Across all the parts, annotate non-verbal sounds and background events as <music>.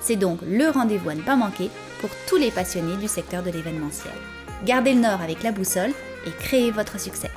C'est donc le rendez-vous à ne pas manquer pour tous les passionnés du secteur de l'événementiel. Gardez le nord avec la boussole et créez votre succès.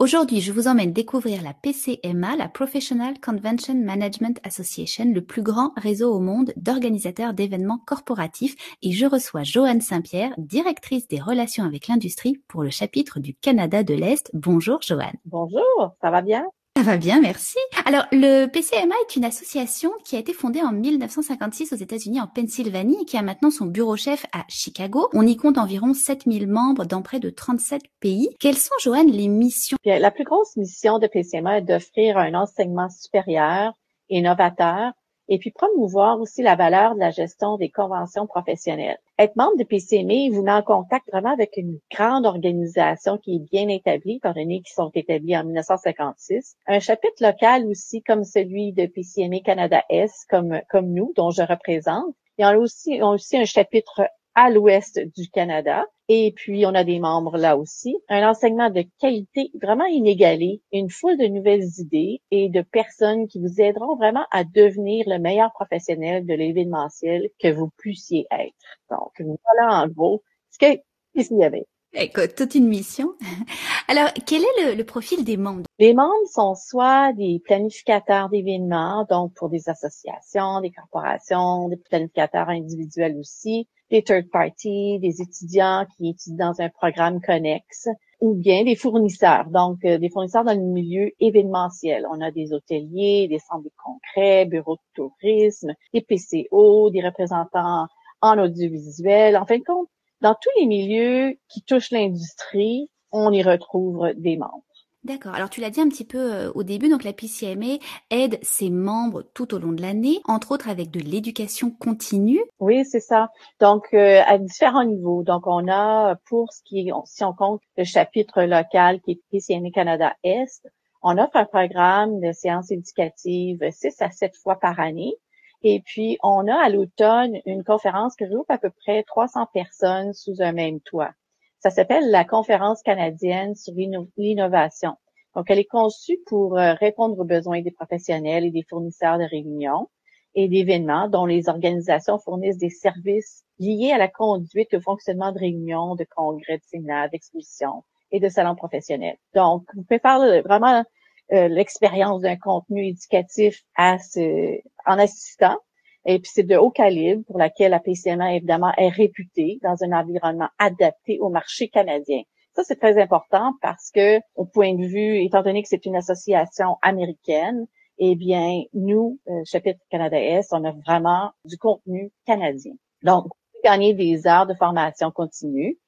Aujourd'hui, je vous emmène découvrir la PCMA, la Professional Convention Management Association, le plus grand réseau au monde d'organisateurs d'événements corporatifs, et je reçois Joanne Saint-Pierre, directrice des relations avec l'industrie pour le chapitre du Canada de l'Est. Bonjour Joanne. Bonjour, ça va bien? Ça va bien, merci. Alors, le PCMA est une association qui a été fondée en 1956 aux États-Unis en Pennsylvanie et qui a maintenant son bureau chef à Chicago. On y compte environ 7000 membres dans près de 37 pays. Quelles sont, Joanne, les missions? la plus grosse mission de PCMA est d'offrir un enseignement supérieur et novateur et puis promouvoir aussi la valeur de la gestion des conventions professionnelles. Être membre de PCME vous met en contact vraiment avec une grande organisation qui est bien établie, étant donné qu'ils sont établis en 1956. Un chapitre local aussi, comme celui de PCME Canada S, comme, comme nous, dont je représente. Il y a aussi, aussi un chapitre à l'ouest du Canada. Et puis, on a des membres là aussi. Un enseignement de qualité vraiment inégalé, une foule de nouvelles idées et de personnes qui vous aideront vraiment à devenir le meilleur professionnel de l'événementiel que vous puissiez être. Donc, voilà en gros ce qu'il y avait. Écoute, toute une mission. <laughs> Alors, quel est le, profil des membres? Les membres sont soit des planificateurs d'événements, donc pour des associations, des corporations, des planificateurs individuels aussi, des third parties, des étudiants qui étudient dans un programme connexe, ou bien des fournisseurs, donc euh, des fournisseurs dans le milieu événementiel. On a des hôteliers, des centres de congrès, bureaux de tourisme, des PCO, des représentants en audiovisuel. En fin de compte, dans tous les milieux qui touchent l'industrie, on y retrouve des membres. D'accord. Alors tu l'as dit un petit peu euh, au début, donc la PCMA aide ses membres tout au long de l'année, entre autres avec de l'éducation continue. Oui, c'est ça. Donc euh, à différents niveaux. Donc on a pour ce qui si on compte le chapitre local qui est PCMA Canada Est, on offre un programme de séances éducatives six à sept fois par année et puis, on a à l'automne une conférence qui regroupe à peu près 300 personnes sous un même toit. Ça s'appelle la Conférence canadienne sur l'innovation. Donc, elle est conçue pour euh, répondre aux besoins des professionnels et des fournisseurs de réunions et d'événements dont les organisations fournissent des services liés à la conduite et au fonctionnement de réunions, de congrès, de séminaires, d'expositions et de salons professionnels. Donc, vous pouvez faire vraiment euh, l'expérience d'un contenu éducatif à ce, en assistant. Et puis c'est de haut calibre pour laquelle la PCMA évidemment est réputée dans un environnement adapté au marché canadien. Ça c'est très important parce que au point de vue, étant donné que c'est une association américaine, eh bien nous, euh, chapitre Canada Est, on a vraiment du contenu canadien. Donc vous gagner des heures de formation continue,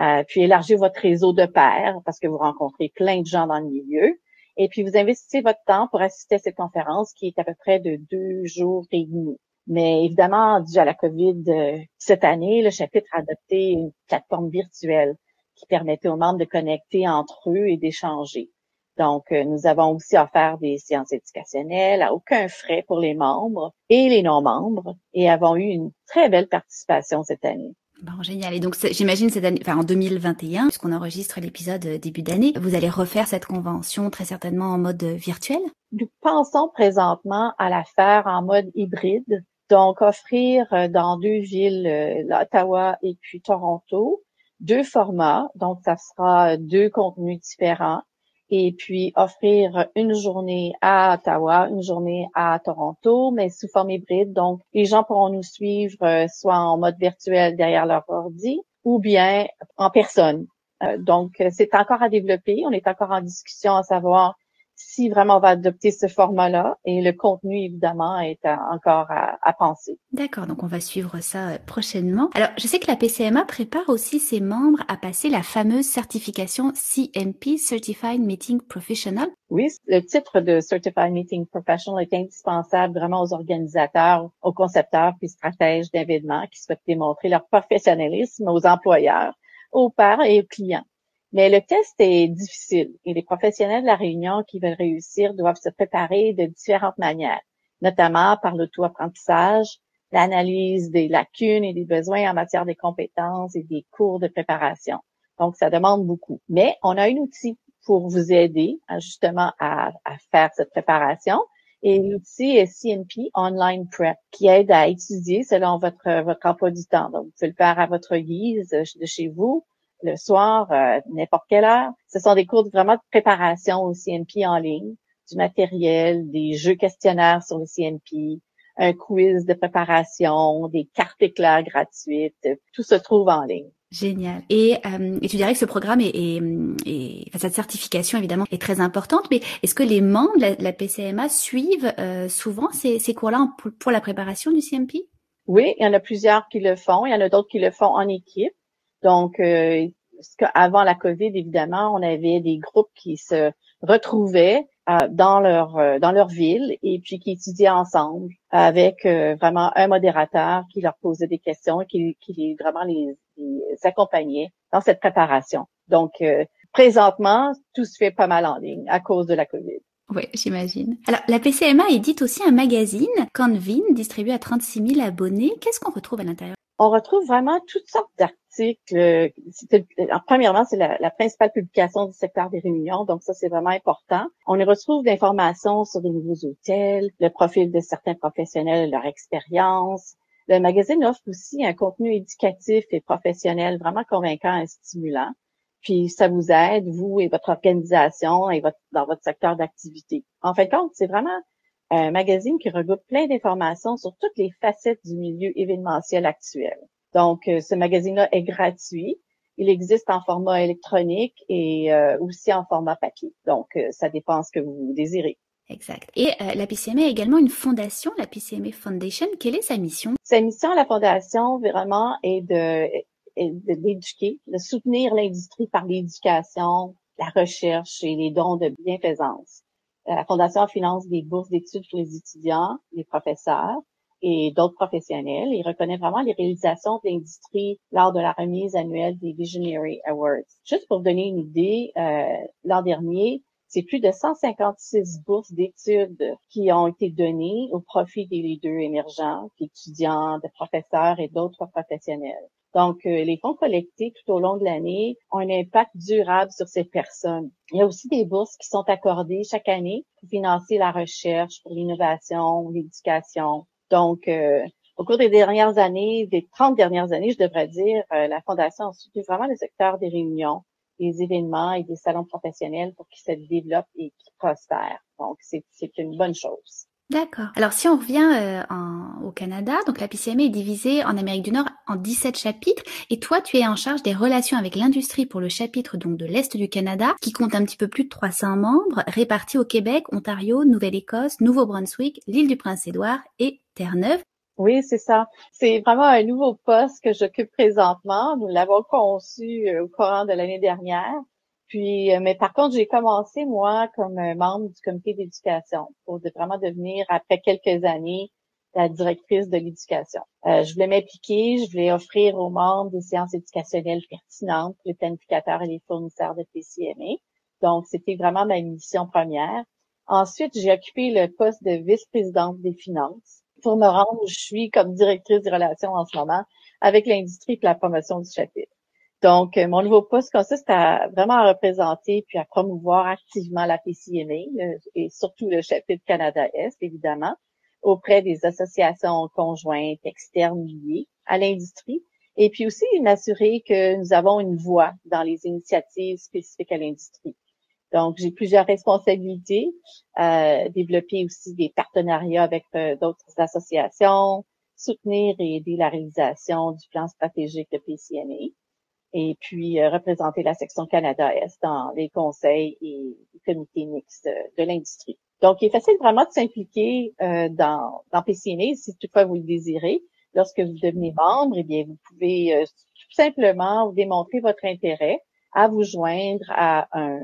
euh, puis élargir votre réseau de pairs parce que vous rencontrez plein de gens dans le milieu. Et puis, vous investissez votre temps pour assister à cette conférence qui est à peu près de deux jours et demi. Mais évidemment, dû à la COVID euh, cette année, le chapitre a adopté une plateforme virtuelle qui permettait aux membres de connecter entre eux et d'échanger. Donc, euh, nous avons aussi offert des séances éducationnelles à aucun frais pour les membres et les non-membres et avons eu une très belle participation cette année. Bon, génial. Et donc, j'imagine cette année, enfin en 2021, puisqu'on enregistre l'épisode euh, début d'année, vous allez refaire cette convention très certainement en mode virtuel? Nous pensons présentement à la faire en mode hybride, donc offrir euh, dans deux villes, Ottawa et puis Toronto, deux formats. Donc, ça sera deux contenus différents et puis offrir une journée à Ottawa, une journée à Toronto, mais sous forme hybride. Donc, les gens pourront nous suivre euh, soit en mode virtuel derrière leur ordi ou bien en personne. Euh, donc, c'est encore à développer. On est encore en discussion à savoir si vraiment on va adopter ce format-là et le contenu évidemment est encore à, à penser. D'accord, donc on va suivre ça euh, prochainement. Alors je sais que la PCMA prépare aussi ses membres à passer la fameuse certification CMP, Certified Meeting Professional. Oui, le titre de Certified Meeting Professional est indispensable vraiment aux organisateurs, aux concepteurs puis stratèges d'événements qui souhaitent démontrer leur professionnalisme aux employeurs, aux pairs et aux clients. Mais le test est difficile et les professionnels de la réunion qui veulent réussir doivent se préparer de différentes manières, notamment par l'auto-apprentissage, l'analyse des lacunes et des besoins en matière de compétences et des cours de préparation. Donc, ça demande beaucoup. Mais on a un outil pour vous aider justement à, faire cette préparation. Et l'outil est CNP Online Prep qui aide à étudier selon votre, votre emploi du temps. Donc, vous pouvez le faire à votre guise de chez vous le soir, euh, n'importe quelle heure. Ce sont des cours vraiment de préparation au CNP en ligne, du matériel, des jeux questionnaires sur le CNP, un quiz de préparation, des cartes éclairs gratuites. Tout se trouve en ligne. Génial. Et, euh, et, tu dirais que ce programme est, est, enfin, cette certification évidemment est très importante, mais est-ce que les membres de la, PCMA suivent euh, souvent ces, ces cours-là pour, pour, la préparation du CMP Oui, il y en a plusieurs qui le font. Il y en a d'autres qui le font en équipe. Donc, euh, avant la COVID, évidemment, on avait des groupes qui se retrouvaient euh, dans leur euh, dans leur ville et puis qui étudiaient ensemble avec euh, vraiment un modérateur qui leur posait des questions et qui, qui vraiment les, les, accompagnait dans cette préparation. Donc, présentement, tout se fait pas mal en ligne à cause de la COVID. Oui, j'imagine. Alors, la PCMA édite aussi un magazine, Convin, distribué à 36 000 abonnés. Qu'est-ce qu'on retrouve à l'intérieur? On retrouve vraiment toutes sortes d'articles premièrement, c'est la, principale publication du secteur des réunions, donc ça, c'est vraiment important. On y retrouve d'informations sur les nouveaux hôtels, le profil de certains professionnels, leur expérience. Le magazine offre aussi un contenu éducatif et professionnel vraiment convaincant et stimulant. Puis ça vous aide, vous et votre organisation et votre, dans votre secteur d'activité. En fin de compte, c'est vraiment un magazine qui regroupe plein d'informations sur toutes les facettes du milieu événementiel actuel. Donc, euh, ce magazine-là est gratuit. Il existe en format électronique et euh, aussi en format papier. Donc, euh, ça dépend ce que vous désirez. Exact. Et la PCMA a également une fondation, la PCMA Foundation. Quelle est sa mission? Sa mission à la fondation, vraiment, est de d'éduquer, de, soutenir l'industrie par l'éducation, la recherche et les dons de bienfaisance. La Fondation finance des bourses d'études pour les étudiants, les professeurs, et d'autres professionnels. Il reconnaît vraiment les réalisations de l'industrie lors de la remise annuelle des Visionary Awards. Juste pour vous donner une idée, euh, l'an dernier, c'est plus de 156 bourses d'études qui ont été données au profit des leaders émergents, d'étudiants, de professeurs et d'autres professionnels. Donc, euh, les fonds collectés tout au long de l'année ont un impact durable sur ces personnes. Il y a aussi des bourses qui sont accordées chaque année pour financer la recherche, pour l'innovation, l'éducation, donc, euh, au cours des dernières années, des 30 dernières années, je devrais dire, euh, la Fondation a soutenu vraiment le secteur des réunions, des événements et des salons professionnels pour qu'ils se développent et qu'ils prospèrent. Donc, c'est une bonne chose. D'accord. Alors si on revient euh, au Canada, donc la PCMA est divisée en Amérique du Nord en 17 chapitres et toi tu es en charge des relations avec l'industrie pour le chapitre donc de l'Est du Canada qui compte un petit peu plus de 300 membres répartis au Québec, Ontario, Nouvelle-Écosse, Nouveau-Brunswick, l'île du Prince-Édouard et Terre-Neuve. Oui, c'est ça. C'est vraiment un nouveau poste que j'occupe présentement. Nous l'avons conçu euh, au courant de l'année dernière. Puis, euh, mais par contre, j'ai commencé moi comme membre du comité d'éducation pour vraiment devenir après quelques années la directrice de l'éducation. Euh, je voulais m'impliquer, je voulais offrir aux membres des séances éducationnelles pertinentes les planificateurs et les fournisseurs de PCMA. Donc, c'était vraiment ma mission première. Ensuite, j'ai occupé le poste de vice-présidente des finances pour me rendre où je suis comme directrice des relations en ce moment avec l'industrie et la promotion du chapitre. Donc, euh, mon nouveau poste consiste à vraiment représenter puis à promouvoir activement la PCMA et surtout le chapitre Canada-Est, évidemment, auprès des associations conjointes externes liées à l'industrie et puis aussi m'assurer que nous avons une voix dans les initiatives spécifiques à l'industrie. Donc, j'ai plusieurs responsabilités, euh, développer aussi des partenariats avec euh, d'autres associations, soutenir et aider la réalisation du plan stratégique de PCMA, et puis représenter la section Canada-Est dans les conseils et les comités mixtes de l'industrie. Donc, il est facile vraiment de s'impliquer dans, dans PCNA si toutefois vous le désirez. Lorsque vous devenez membre, eh bien, vous pouvez tout simplement démontrer votre intérêt à vous joindre à un,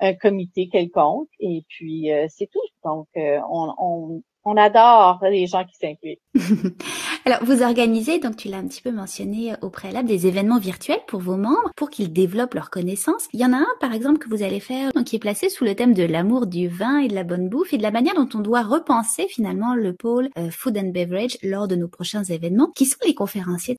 un comité quelconque et puis c'est tout. Donc, on, on, on adore les gens qui s'impliquent. <laughs> Alors, vous organisez, donc tu l'as un petit peu mentionné au préalable, des événements virtuels pour vos membres, pour qu'ils développent leurs connaissances. Il y en a un, par exemple, que vous allez faire, donc, qui est placé sous le thème de l'amour du vin et de la bonne bouffe et de la manière dont on doit repenser finalement le pôle euh, food and beverage lors de nos prochains événements. Qui sont les conférenciers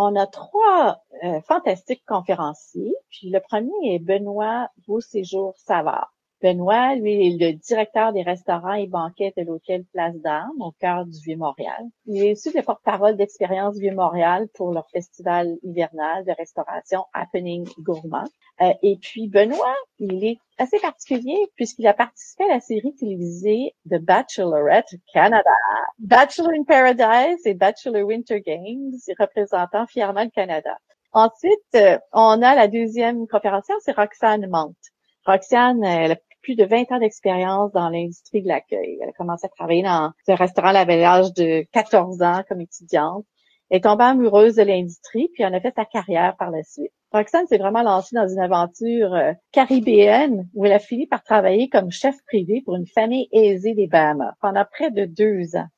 on a trois euh, fantastiques conférenciers. Puis le premier est Benoît Beauséjour Savard. Benoît, lui, est le directeur des restaurants et banquets de l'hôtel Place d'Armes au cœur du Vieux-Montréal. Il est aussi le porte-parole d'Expérience Vieux-Montréal pour leur festival hivernal de restauration Happening Gourmand. Euh, et puis Benoît, il est assez particulier puisqu'il a participé à la série télévisée de Bachelorette Canada, Bachelor in Paradise et Bachelor Winter Games, représentant fièrement le Canada. Ensuite, euh, on a la deuxième conférencière, c'est Roxane Mante. Roxane, elle plus de 20 ans d'expérience dans l'industrie de l'accueil. Elle a commencé à travailler dans un restaurant à l'âge de 14 ans comme étudiante. Elle est tombée amoureuse de l'industrie, puis elle a fait sa carrière par la suite. Roxane s'est vraiment lancée dans une aventure euh, caribéenne où elle a fini par travailler comme chef privé pour une famille aisée des Bahamas pendant près de deux ans.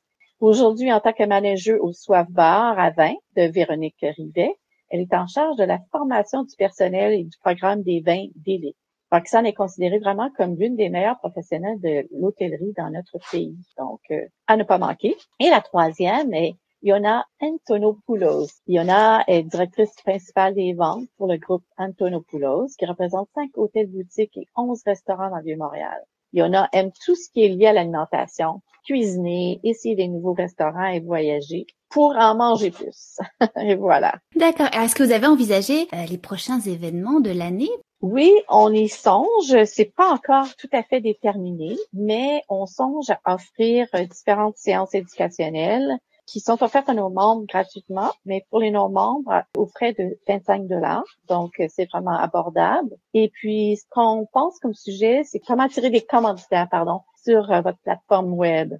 Aujourd'hui, en tant que manager au Soif Bar à vin de Véronique Rivet, elle est en charge de la formation du personnel et du programme des vins d'élite. Roxane est considérée vraiment comme l'une des meilleures professionnelles de l'hôtellerie dans notre pays. Donc, euh, à ne pas manquer. Et la troisième est Iona Antonopoulos. Iona est directrice principale des ventes pour le groupe Antonopoulos, qui représente cinq hôtels boutiques et onze restaurants dans Vieux-Montréal. Iona aime tout ce qui est lié à l'alimentation, cuisiner, essayer des nouveaux restaurants et voyager pour en manger plus. <laughs> et voilà. D'accord. Est-ce que vous avez envisagé euh, les prochains événements de l'année? Oui, on y songe. C'est pas encore tout à fait déterminé, mais on songe à offrir différentes séances éducationnelles qui sont offertes à nos membres gratuitement, mais pour les non-membres au frais de 25 dollars. Donc, c'est vraiment abordable. Et puis, ce qu'on pense comme sujet, c'est comment tirer des commanditaires, pardon, sur euh, votre plateforme web.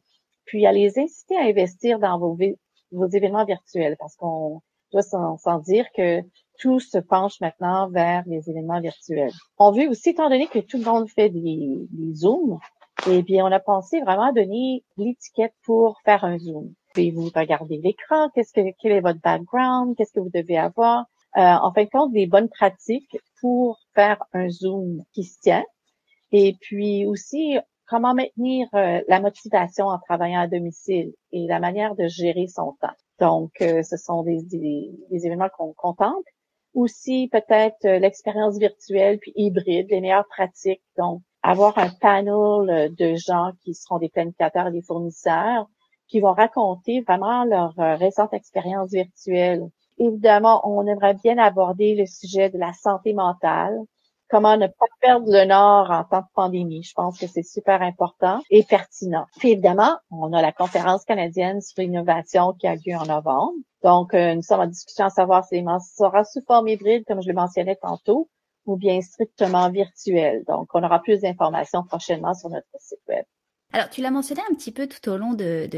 Puis, à les inciter à investir dans vos, vos événements virtuels parce qu'on doit s'en dire que tout se penche maintenant vers les événements virtuels. On veut aussi, étant donné que tout le monde fait des, des zooms, eh bien, on a pensé vraiment à donner l'étiquette pour faire un zoom. Pouvez-vous regarder l'écran? Qu'est-ce que, quel est votre background? Qu'est-ce que vous devez avoir? Euh, en fin de compte, des bonnes pratiques pour faire un zoom qui se tient. Et puis aussi, comment maintenir euh, la motivation en travaillant à domicile et la manière de gérer son temps. Donc, euh, ce sont des, des, événements qu'on contemple aussi peut-être euh, l'expérience virtuelle puis hybride, les meilleures pratiques. Donc, avoir un panel de gens qui seront des planificateurs des fournisseurs qui vont raconter vraiment leur récente expérience virtuelle. Évidemment, on aimerait bien aborder le sujet de la santé mentale, comment ne pas perdre le nord en temps de pandémie. Je pense que c'est super important et pertinent. Puis évidemment, on a la conférence canadienne sur l'innovation qui a lieu en novembre. Donc, euh, nous sommes en discussion à savoir si sera sous forme hybride, comme je le mentionnais tantôt, ou bien strictement virtuel. Donc, on aura plus d'informations prochainement sur notre site web. Alors, tu l'as mentionné un petit peu tout au long de,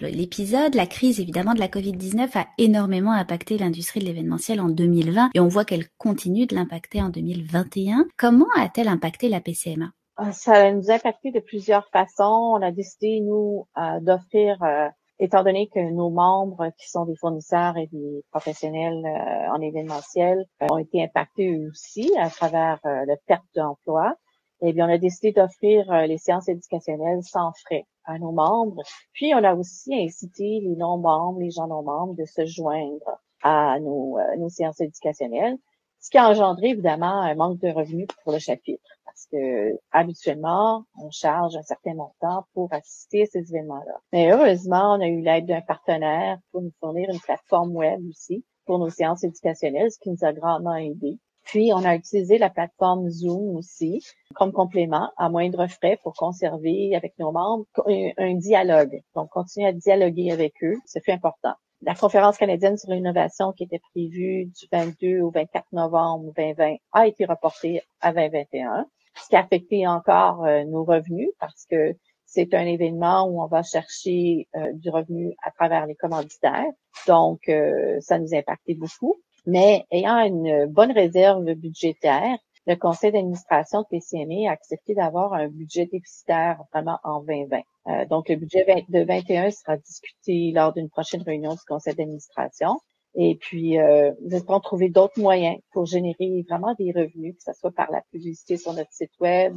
l'épisode, la crise évidemment de la Covid-19 a énormément impacté l'industrie de l'événementiel en 2020 et on voit qu'elle continue de l'impacter en 2021. Comment a-t-elle impacté la PCMA? Ah, ça nous a impacté de plusieurs façons. On a décidé, nous, euh, d'offrir, euh, étant donné que nos membres qui sont des fournisseurs et des professionnels euh, en événementiel ont été impactés aussi à travers la perte d'emploi, eh bien, on a décidé d'offrir euh, les séances éducationnelles sans frais à nos membres. Puis, on a aussi incité les non-membres, les gens non-membres, de se joindre à nos, euh, nos séances éducationnelles, ce qui a engendré évidemment un manque de revenus pour le chapitre, parce que habituellement, on charge un certain montant pour assister à ces événements-là. Mais heureusement, on a eu l'aide d'un partenaire pour nous fournir une plateforme web aussi pour nos séances éducationnelles, ce qui nous a grandement aidé. Puis, on a utilisé la plateforme Zoom aussi comme complément à moindre frais pour conserver avec nos membres un, dialogue. Donc, continuer à dialoguer avec eux, c'est fait important. La conférence canadienne sur l'innovation qui était prévue du 22 au 24 novembre 2020 a été reportée à 2021, ce qui a affecté encore euh, nos revenus parce que c'est un événement où on va chercher euh, du revenu à travers les commanditaires. Donc, euh, ça nous a impacté beaucoup. Mais ayant une bonne réserve budgétaire, le conseil d'administration de PCME a accepté d'avoir un budget déficitaire vraiment en 2020. Euh, donc, le budget de 21 sera discuté lors d'une prochaine réunion du conseil d'administration. Et puis, euh, nous espérons trouver d'autres moyens pour générer vraiment des revenus, que ce soit par la publicité sur notre site web,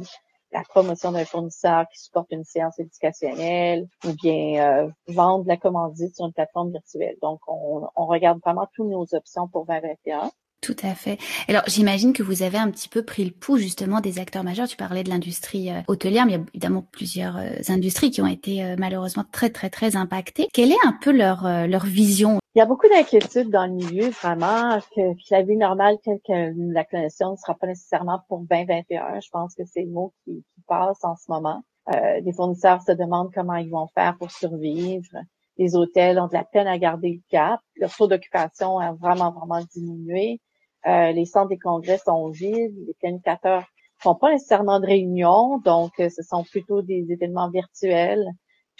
la promotion d'un fournisseur qui supporte une séance éducationnelle ou bien euh, vendre la commandite sur une plateforme virtuelle. Donc, on, on regarde vraiment toutes nos options pour 2021. Tout à fait. Alors j'imagine que vous avez un petit peu pris le pouls justement des acteurs majeurs. Tu parlais de l'industrie euh, hôtelière, mais il y a évidemment plusieurs euh, industries qui ont été malheureusement très très très impactées. Quelle est un peu leur leur vision? Il y a beaucoup d'inquiétudes dans le milieu, vraiment, que, la vie normale telle que nous la connaissions ne sera pas nécessairement pour 2021. Je pense que c'est le mot qui, passe en ce moment. Euh, les fournisseurs se demandent comment ils vont faire pour survivre. Les hôtels ont de la peine à garder le cap. Leur taux d'occupation a vraiment, vraiment diminué. Euh, les centres des congrès sont vides. Les planificateurs font pas nécessairement de réunions, donc euh, ce sont plutôt des événements virtuels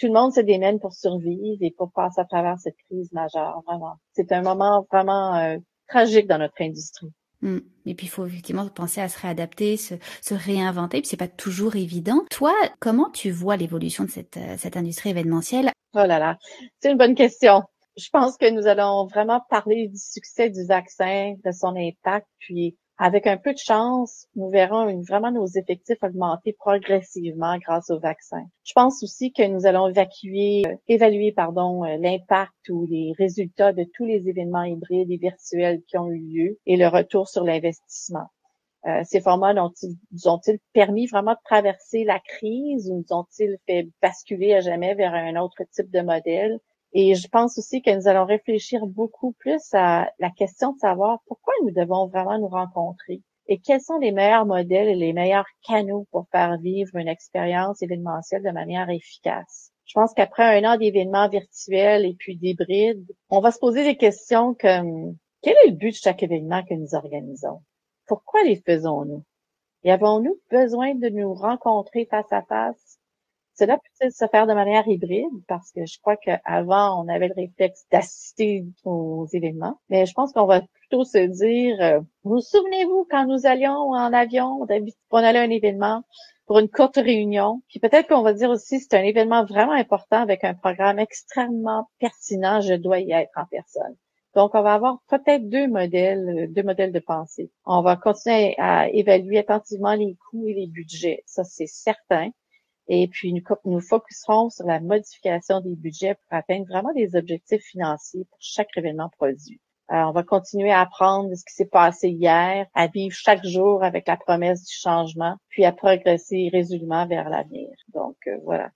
tout le monde se démène pour survivre et pour passer à travers cette crise majeure, vraiment. C'est un moment vraiment euh, tragique dans notre industrie. Hmm. Et puis il faut effectivement penser à se réadapter, se, se réinventer. Puis c'est pas toujours évident. Toi, comment tu vois l'évolution de cette, euh, cette industrie événementielle? Oh là là, c'est une bonne question. Je pense que nous allons vraiment parler du succès du vaccin, de son impact, puis avec un peu de chance, nous verrons vraiment nos effectifs augmenter progressivement grâce au vaccin. Je pense aussi que nous allons évacuer, euh, évaluer pardon, euh, l'impact ou les résultats de tous les événements hybrides et virtuels qui ont eu lieu et le retour sur l'investissement. Euh, ces formats nous ont-ils permis vraiment de traverser la crise ou nous ont-ils fait basculer à jamais vers un autre type de modèle? Et je pense aussi que nous allons réfléchir beaucoup plus à la question de savoir pourquoi nous devons vraiment nous rencontrer et quels sont les meilleurs modèles et les meilleurs canaux pour faire vivre une expérience événementielle de manière efficace. Je pense qu'après un an d'événements virtuels et puis d'hybrides, on va se poser des questions comme quel est le but de chaque événement que nous organisons? Pourquoi les faisons-nous? Et avons-nous besoin de nous rencontrer face à face? Cela peut-il se faire de manière hybride parce que je crois qu'avant, on avait le réflexe d'assister aux événements. Mais je pense qu'on va plutôt se dire, euh, vous, souvenez-vous quand nous allions en avion, on allait à un événement pour une courte réunion. Puis peut-être qu'on va dire aussi, c'est un événement vraiment important avec un programme extrêmement pertinent, je dois y être en personne. Donc, on va avoir peut-être deux modèles, deux modèles de pensée. On va continuer à évaluer attentivement les coûts et les budgets. Ça, c'est certain. Et puis, nous, nous focuserons sur la modification des budgets pour atteindre vraiment des objectifs financiers pour chaque événement produit. Euh, on va continuer à apprendre de ce qui s'est passé hier, à vivre chaque jour avec la promesse du changement, puis à progresser résolument vers l'avenir. Donc, euh, voilà.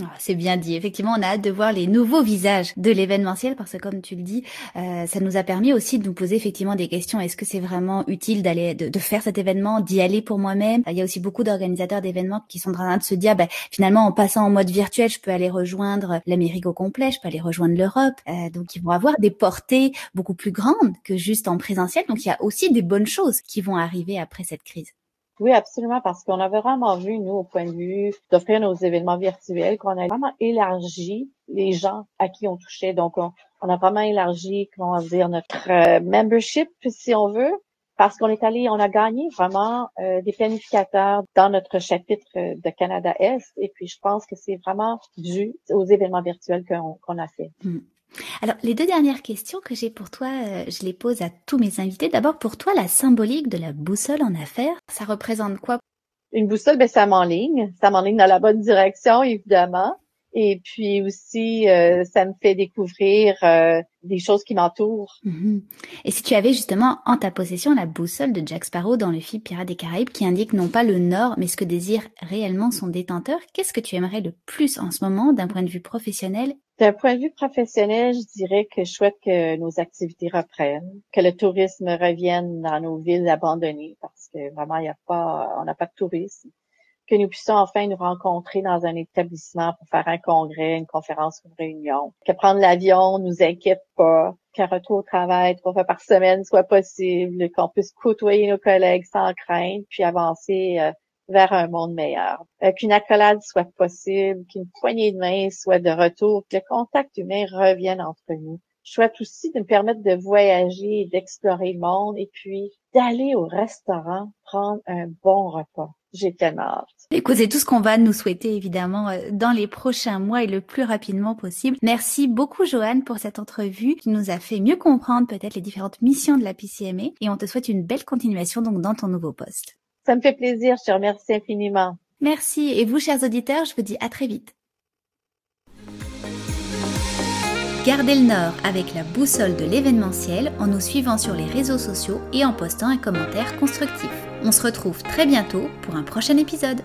Ah, c'est bien dit. Effectivement, on a hâte de voir les nouveaux visages de l'événementiel parce que, comme tu le dis, euh, ça nous a permis aussi de nous poser effectivement des questions. Est-ce que c'est vraiment utile d'aller, de, de, faire cet événement, d'y aller pour moi-même? Il y a aussi beaucoup d'organisateurs d'événements qui sont en train de se dire, bah, finalement, en passant en mode virtuel, je peux aller rejoindre l'Amérique au complet, je peux aller rejoindre l'Europe. Euh, donc, ils vont avoir des portées beaucoup plus grandes que juste en présentiel. Donc, il y a aussi des bonnes choses qui vont arriver après cette crise. Oui, absolument, parce qu'on avait vraiment vu, nous, au point de vue d'offrir nos événements virtuels, qu'on a vraiment élargi les gens à qui on touchait. Donc, on, a vraiment élargi, comment dire, notre euh, membership, si on veut, parce qu'on est allé, on a gagné vraiment euh, des planificateurs dans notre chapitre de Canada Est. Et puis, je pense que c'est vraiment dû aux événements virtuels qu'on a fait. Hmm. Alors, les deux dernières questions que j'ai pour toi, euh, je les pose à tous mes invités. D'abord, pour toi, la symbolique de la boussole en affaires, ça représente quoi? Une boussole, ben, ça m'enligne. Ça m'enligne dans la bonne direction, évidemment. Et puis aussi, euh, ça me fait découvrir euh, des choses qui m'entourent. Mhm. Et si tu avais justement en ta possession la boussole de Jack Sparrow dans le film Pirates des Caraïbes qui indique non pas le nord, mais ce que désire réellement son détenteur, qu'est-ce que tu aimerais le plus en ce moment d'un point de vue professionnel? D'un point de vue professionnel, je dirais que je souhaite que nos activités reprennent, que le tourisme revienne dans nos villes abandonnées parce que vraiment, il y a pas, on n'a pas de tourisme. Que nous puissions enfin nous rencontrer dans un établissement pour faire un congrès, une conférence, une réunion, que prendre l'avion nous inquiète pas, qu'un retour au travail trois fois par semaine soit possible, qu'on puisse côtoyer nos collègues sans crainte, puis avancer euh, vers un monde meilleur. Euh, qu'une accolade soit possible, qu'une poignée de main soit de retour, que le contact humain revienne entre nous. Je souhaite aussi de me permettre de voyager, d'explorer le monde et puis d'aller au restaurant prendre un bon repas. J'ai tellement hâte. Écoutez, tout ce qu'on va nous souhaiter évidemment euh, dans les prochains mois et le plus rapidement possible. Merci beaucoup Joanne pour cette entrevue qui nous a fait mieux comprendre peut-être les différentes missions de la PCMA et on te souhaite une belle continuation donc dans ton nouveau poste. Ça me fait plaisir, je te remercie infiniment. Merci et vous chers auditeurs, je vous dis à très vite. Gardez le nord avec la boussole de l'événementiel en nous suivant sur les réseaux sociaux et en postant un commentaire constructif. On se retrouve très bientôt pour un prochain épisode.